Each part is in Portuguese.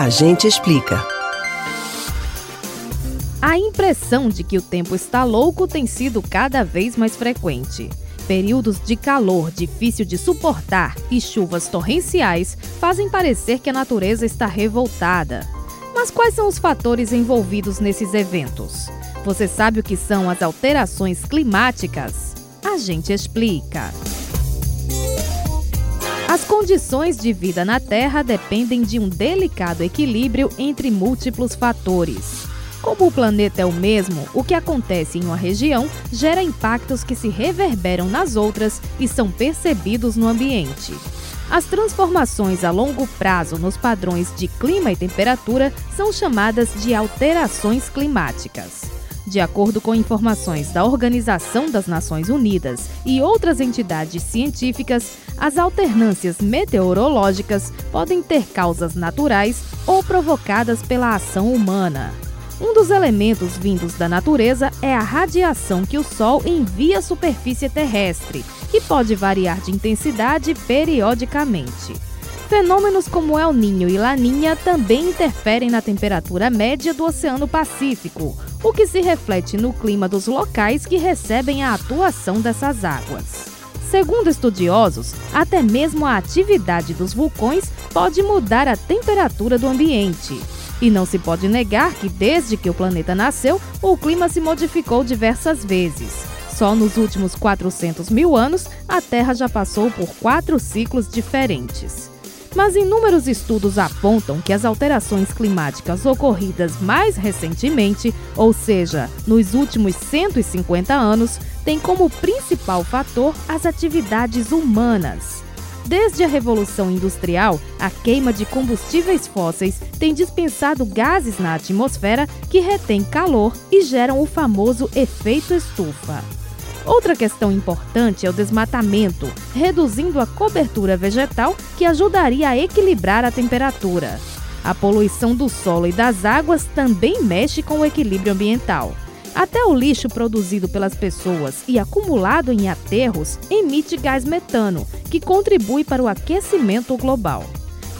A gente explica. A impressão de que o tempo está louco tem sido cada vez mais frequente. Períodos de calor difícil de suportar e chuvas torrenciais fazem parecer que a natureza está revoltada. Mas quais são os fatores envolvidos nesses eventos? Você sabe o que são as alterações climáticas? A gente explica. As condições de vida na Terra dependem de um delicado equilíbrio entre múltiplos fatores. Como o planeta é o mesmo, o que acontece em uma região gera impactos que se reverberam nas outras e são percebidos no ambiente. As transformações a longo prazo nos padrões de clima e temperatura são chamadas de alterações climáticas. De acordo com informações da Organização das Nações Unidas e outras entidades científicas, as alternâncias meteorológicas podem ter causas naturais ou provocadas pela ação humana. Um dos elementos vindos da natureza é a radiação que o Sol envia à superfície terrestre, que pode variar de intensidade periodicamente. Fenômenos como El Ninho e Laninha também interferem na temperatura média do Oceano Pacífico, o que se reflete no clima dos locais que recebem a atuação dessas águas. Segundo estudiosos, até mesmo a atividade dos vulcões pode mudar a temperatura do ambiente. E não se pode negar que, desde que o planeta nasceu, o clima se modificou diversas vezes. Só nos últimos 400 mil anos, a Terra já passou por quatro ciclos diferentes. Mas inúmeros estudos apontam que as alterações climáticas ocorridas mais recentemente, ou seja, nos últimos 150 anos, têm como principal fator as atividades humanas. Desde a Revolução Industrial, a queima de combustíveis fósseis tem dispensado gases na atmosfera que retêm calor e geram o famoso efeito estufa. Outra questão importante é o desmatamento, reduzindo a cobertura vegetal que ajudaria a equilibrar a temperatura. A poluição do solo e das águas também mexe com o equilíbrio ambiental. Até o lixo produzido pelas pessoas e acumulado em aterros emite gás metano, que contribui para o aquecimento global.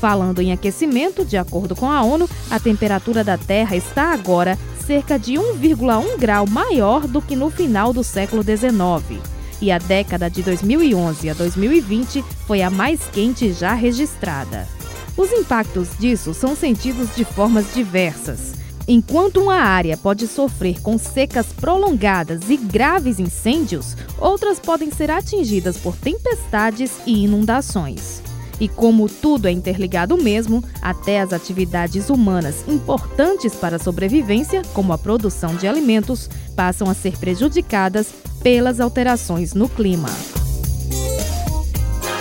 Falando em aquecimento, de acordo com a ONU, a temperatura da Terra está agora cerca de 1,1 grau maior do que no final do século XIX. E a década de 2011 a 2020 foi a mais quente já registrada. Os impactos disso são sentidos de formas diversas. Enquanto uma área pode sofrer com secas prolongadas e graves incêndios, outras podem ser atingidas por tempestades e inundações. E como tudo é interligado mesmo, até as atividades humanas importantes para a sobrevivência, como a produção de alimentos, passam a ser prejudicadas pelas alterações no clima.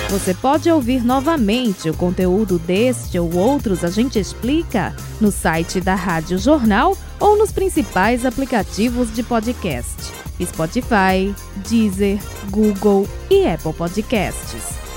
Você pode ouvir novamente o conteúdo deste ou outros A Gente Explica no site da Rádio Jornal ou nos principais aplicativos de podcast: Spotify, Deezer, Google e Apple Podcasts.